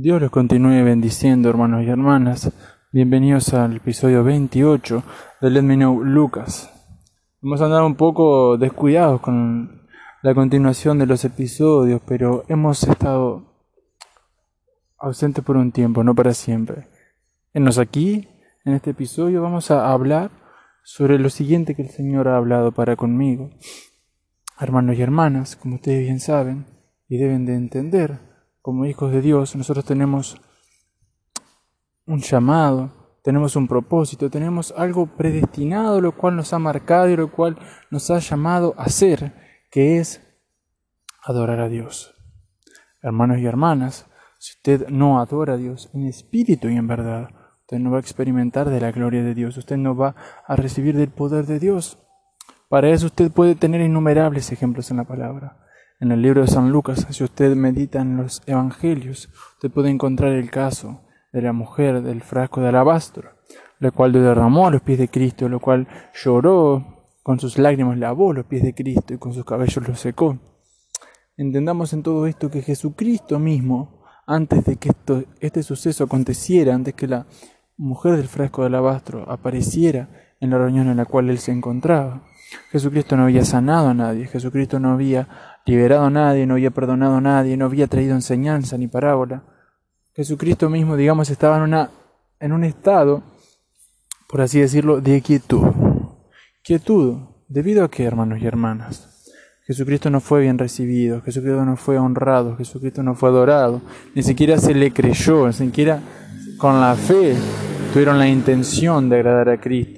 Dios los continúe bendiciendo, hermanos y hermanas. Bienvenidos al episodio 28 de Let Me Know Lucas. Hemos andado un poco descuidados con la continuación de los episodios, pero hemos estado ausentes por un tiempo, no para siempre. Enos aquí, en este episodio, vamos a hablar sobre lo siguiente que el Señor ha hablado para conmigo. Hermanos y hermanas, como ustedes bien saben y deben de entender, como hijos de Dios, nosotros tenemos un llamado, tenemos un propósito, tenemos algo predestinado, lo cual nos ha marcado y lo cual nos ha llamado a ser, que es adorar a Dios. Hermanos y hermanas, si usted no adora a Dios en espíritu y en verdad, usted no va a experimentar de la gloria de Dios, usted no va a recibir del poder de Dios. Para eso usted puede tener innumerables ejemplos en la palabra. En el libro de San Lucas, si usted medita en los evangelios, usted puede encontrar el caso de la mujer del frasco de alabastro, la cual derramó a los pies de Cristo, lo cual lloró con sus lágrimas, lavó los pies de Cristo y con sus cabellos los secó. Entendamos en todo esto que Jesucristo mismo, antes de que esto, este suceso aconteciera, antes que la mujer del frasco de alabastro apareciera en la reunión en la cual él se encontraba, Jesucristo no había sanado a nadie, Jesucristo no había liberado a nadie, no había perdonado a nadie, no había traído enseñanza ni parábola. Jesucristo mismo, digamos, estaba en, una, en un estado, por así decirlo, de quietud. Quietud, ¿debido a qué, hermanos y hermanas? Jesucristo no fue bien recibido, Jesucristo no fue honrado, Jesucristo no fue adorado, ni siquiera se le creyó, ni siquiera con la fe tuvieron la intención de agradar a Cristo.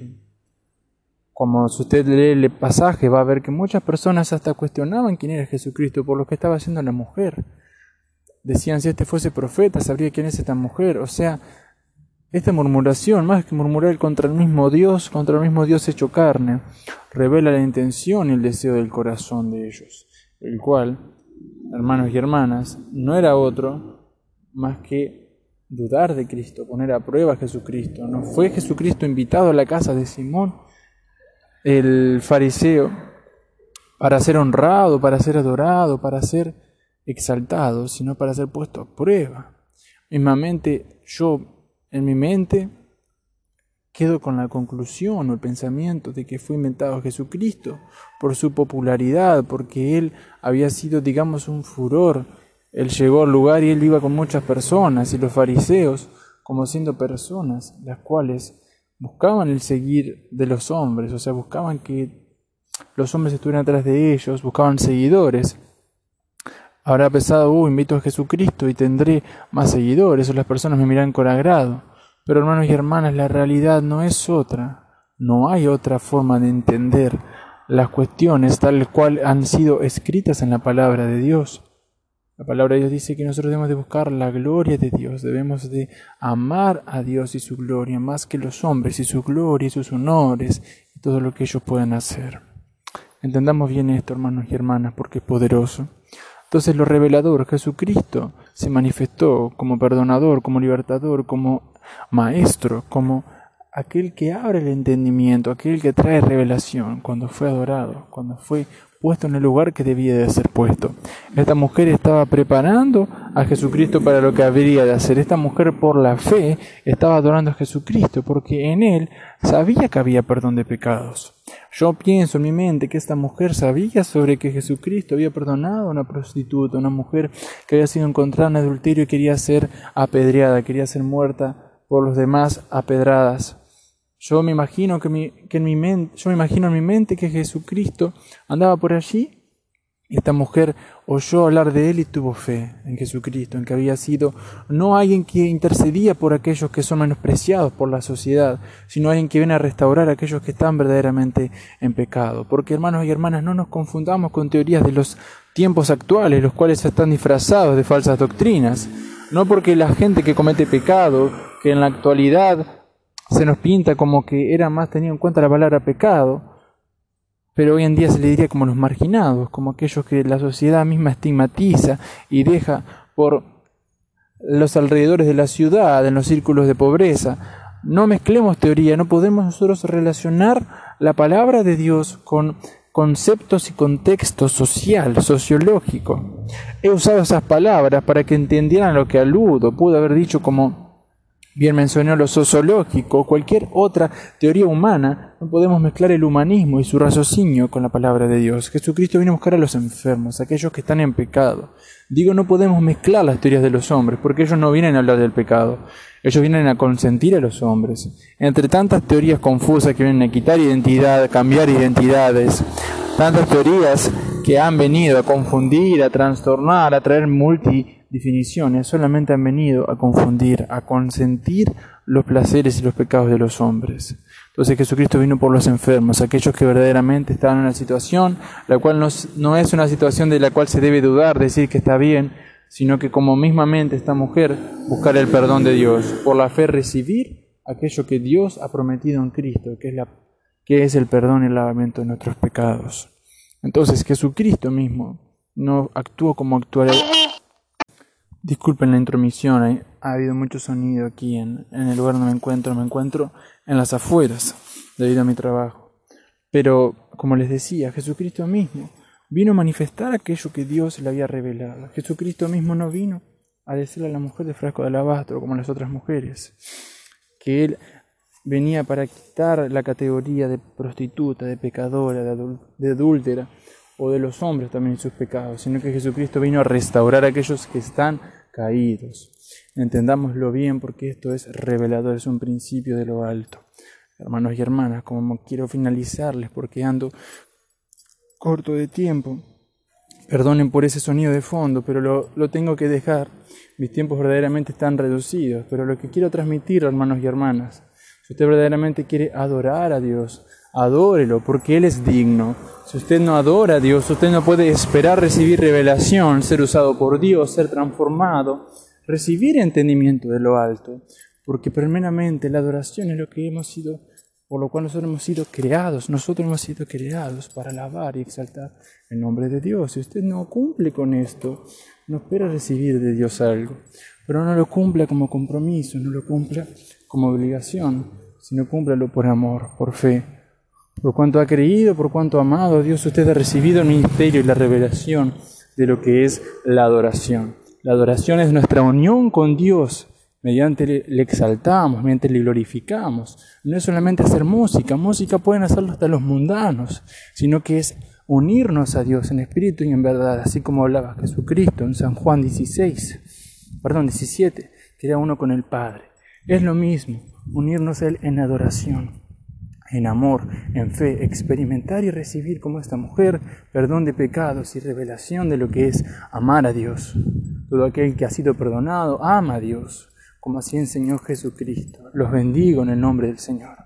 Como si usted lee el pasaje, va a ver que muchas personas hasta cuestionaban quién era Jesucristo por lo que estaba haciendo la mujer. Decían, si este fuese profeta, sabría quién es esta mujer. O sea, esta murmuración, más que murmurar contra el mismo Dios, contra el mismo Dios hecho carne, revela la intención y el deseo del corazón de ellos, el cual, hermanos y hermanas, no era otro más que dudar de Cristo, poner a prueba a Jesucristo. No fue Jesucristo invitado a la casa de Simón el fariseo para ser honrado, para ser adorado, para ser exaltado, sino para ser puesto a prueba. Mismamente, yo en mi mente quedo con la conclusión o el pensamiento de que fue inventado Jesucristo por su popularidad, porque él había sido, digamos, un furor. Él llegó al lugar y él iba con muchas personas, y los fariseos, como siendo personas, las cuales buscaban el seguir de los hombres, o sea, buscaban que los hombres estuvieran atrás de ellos, buscaban seguidores. Habrá pensado, uh, invito a Jesucristo y tendré más seguidores, o las personas me miran con agrado. Pero hermanos y hermanas, la realidad no es otra. No hay otra forma de entender las cuestiones tal cual han sido escritas en la palabra de Dios. La palabra de Dios dice que nosotros debemos de buscar la gloria de Dios, debemos de amar a Dios y su gloria más que los hombres y su gloria y sus honores y todo lo que ellos pueden hacer. Entendamos bien esto, hermanos y hermanas, porque es poderoso. Entonces lo revelador, Jesucristo, se manifestó como perdonador, como libertador, como maestro, como aquel que abre el entendimiento, aquel que trae revelación, cuando fue adorado, cuando fue puesto en el lugar que debía de ser puesto. Esta mujer estaba preparando a Jesucristo para lo que habría de hacer. Esta mujer por la fe estaba adorando a Jesucristo porque en él sabía que había perdón de pecados. Yo pienso en mi mente que esta mujer sabía sobre que Jesucristo había perdonado a una prostituta, una mujer que había sido encontrada en adulterio y quería ser apedreada, quería ser muerta por los demás apedradas. Yo me imagino que, en mi mente, yo me imagino en mi mente que Jesucristo andaba por allí y esta mujer oyó hablar de él y tuvo fe en Jesucristo, en que había sido no alguien que intercedía por aquellos que son menospreciados por la sociedad, sino alguien que viene a restaurar a aquellos que están verdaderamente en pecado. Porque hermanos y hermanas, no nos confundamos con teorías de los tiempos actuales, los cuales están disfrazados de falsas doctrinas. No porque la gente que comete pecado, que en la actualidad se nos pinta como que era más tenido en cuenta la palabra pecado, pero hoy en día se le diría como los marginados, como aquellos que la sociedad misma estigmatiza y deja por los alrededores de la ciudad, en los círculos de pobreza. No mezclemos teoría, no podemos nosotros relacionar la palabra de Dios con conceptos y contexto social, sociológico. He usado esas palabras para que entendieran lo que aludo. Pude haber dicho como Bien mencionó lo sociológico, cualquier otra teoría humana, no podemos mezclar el humanismo y su raciocinio con la palabra de Dios. Jesucristo vino a buscar a los enfermos, aquellos que están en pecado. Digo, no podemos mezclar las teorías de los hombres, porque ellos no vienen a hablar del pecado, ellos vienen a consentir a los hombres. Entre tantas teorías confusas que vienen a quitar identidad, cambiar identidades, tantas teorías que han venido a confundir, a trastornar, a traer multi definiciones solamente han venido a confundir, a consentir los placeres y los pecados de los hombres. Entonces Jesucristo vino por los enfermos, aquellos que verdaderamente estaban en una situación, la cual no, no es una situación de la cual se debe dudar, decir que está bien, sino que como mismamente esta mujer, buscar el perdón de Dios, por la fe recibir aquello que Dios ha prometido en Cristo, que es, la, que es el perdón y el lavamiento de nuestros pecados. Entonces Jesucristo mismo no actuó como actuaría Disculpen la intromisión, ha habido mucho sonido aquí en, el lugar donde me encuentro. Me encuentro en las afueras debido a mi trabajo. Pero, como les decía, Jesucristo mismo vino a manifestar aquello que Dios le había revelado. Jesucristo mismo no vino a decirle a la mujer de frasco de alabastro como las otras mujeres, que Él venía para quitar la categoría de prostituta, de pecadora, de, adúltera, o de los hombres también sus pecados, sino que Jesucristo vino a restaurar a aquellos que están caídos. Entendámoslo bien porque esto es revelador, es un principio de lo alto. Hermanos y hermanas, como quiero finalizarles porque ando corto de tiempo, perdonen por ese sonido de fondo, pero lo, lo tengo que dejar. Mis tiempos verdaderamente están reducidos, pero lo que quiero transmitir, hermanos y hermanas, si usted verdaderamente quiere adorar a Dios, adórelo, porque Él es digno. Si usted no adora a Dios, usted no puede esperar recibir revelación, ser usado por Dios, ser transformado, recibir entendimiento de lo alto, porque primeramente la adoración es lo que hemos sido, por lo cual nosotros hemos sido creados, nosotros hemos sido creados para alabar y exaltar el nombre de Dios. Si usted no cumple con esto, no espera recibir de Dios algo, pero no lo cumpla como compromiso, no lo cumpla como obligación, sino cúmplalo por amor, por fe por cuanto ha creído, por cuanto ha amado a Dios, usted ha recibido el ministerio y la revelación de lo que es la adoración. La adoración es nuestra unión con Dios. Mediante le, exaltamos, mediante le glorificamos. No es solamente hacer música, música pueden hacerlo hasta los mundanos, sino que es unirnos a Dios en espíritu y en verdad, así como hablaba Jesucristo en San Juan 16, perdón, 17, que era uno con el Padre. Es lo mismo, unirnos a Él en adoración en amor, en fe, experimentar y recibir como esta mujer perdón de pecados y revelación de lo que es amar a Dios. Todo aquel que ha sido perdonado ama a Dios, como así enseñó Jesucristo. Los bendigo en el nombre del Señor.